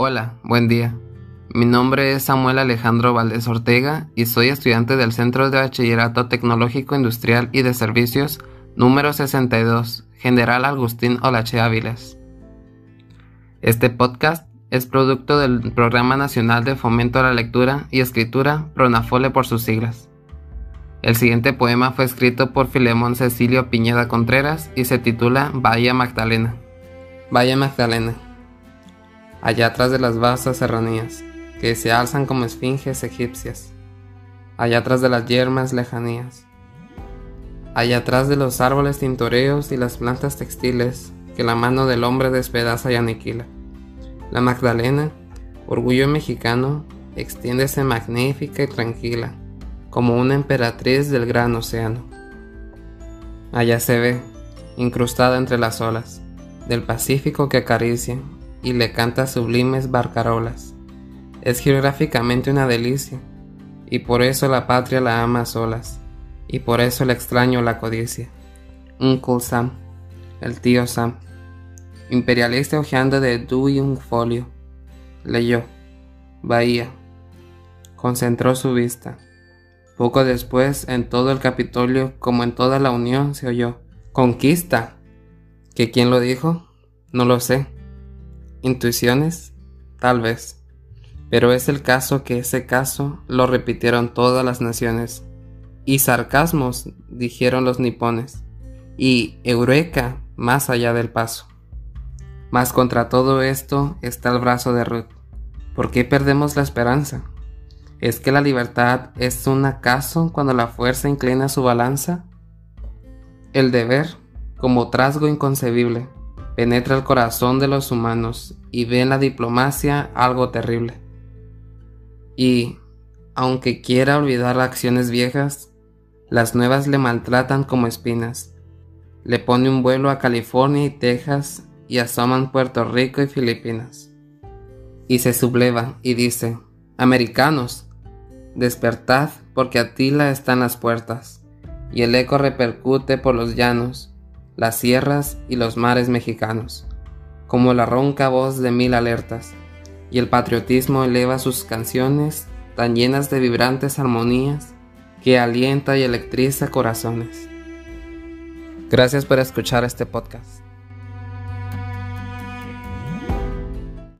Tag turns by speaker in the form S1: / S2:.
S1: Hola, buen día. Mi nombre es Samuel Alejandro Valdés Ortega y soy estudiante del Centro de Bachillerato Tecnológico Industrial y de Servicios número 62, General Agustín Olache Áviles. Este podcast es producto del Programa Nacional de Fomento a la Lectura y Escritura, PRONAFOLE por sus siglas. El siguiente poema fue escrito por Filemón Cecilio Piñeda Contreras y se titula Bahía Magdalena. Bahía Magdalena allá atrás de las vastas serranías, que se alzan como esfinges egipcias, allá atrás de las yermas lejanías, allá atrás de los árboles tintoreos y las plantas textiles que la mano del hombre despedaza y aniquila. La Magdalena, orgullo mexicano, extiéndese magnífica y tranquila, como una emperatriz del gran océano. Allá se ve, incrustada entre las olas, del Pacífico que acaricia y le canta sublimes barcarolas. Es geográficamente una delicia, y por eso la patria la ama a solas, y por eso el extraño la codicia. Uncle Sam, el tío Sam, imperialista hojeando de Dewey un folio, leyó, Bahía, concentró su vista. Poco después, en todo el Capitolio, como en toda la Unión, se oyó, ¡Conquista! ¿Que quién lo dijo? No lo sé ¿Intuiciones? Tal vez. Pero es el caso que ese caso lo repitieron todas las naciones. Y sarcasmos, dijeron los nipones. Y eureka, más allá del paso. Mas contra todo esto está el brazo de Ruth. ¿Por qué perdemos la esperanza? ¿Es que la libertad es un acaso cuando la fuerza inclina su balanza? El deber, como trasgo inconcebible, penetra el corazón de los humanos y ve en la diplomacia algo terrible. Y, aunque quiera olvidar acciones viejas, las nuevas le maltratan como espinas. Le pone un vuelo a California y Texas y asoman Puerto Rico y Filipinas. Y se subleva y dice, Americanos, despertad porque Atila está en las puertas, y el eco repercute por los llanos, las sierras y los mares mexicanos, como la ronca voz de mil alertas, y el patriotismo eleva sus canciones tan llenas de vibrantes armonías que alienta y electriza corazones. Gracias por escuchar este podcast.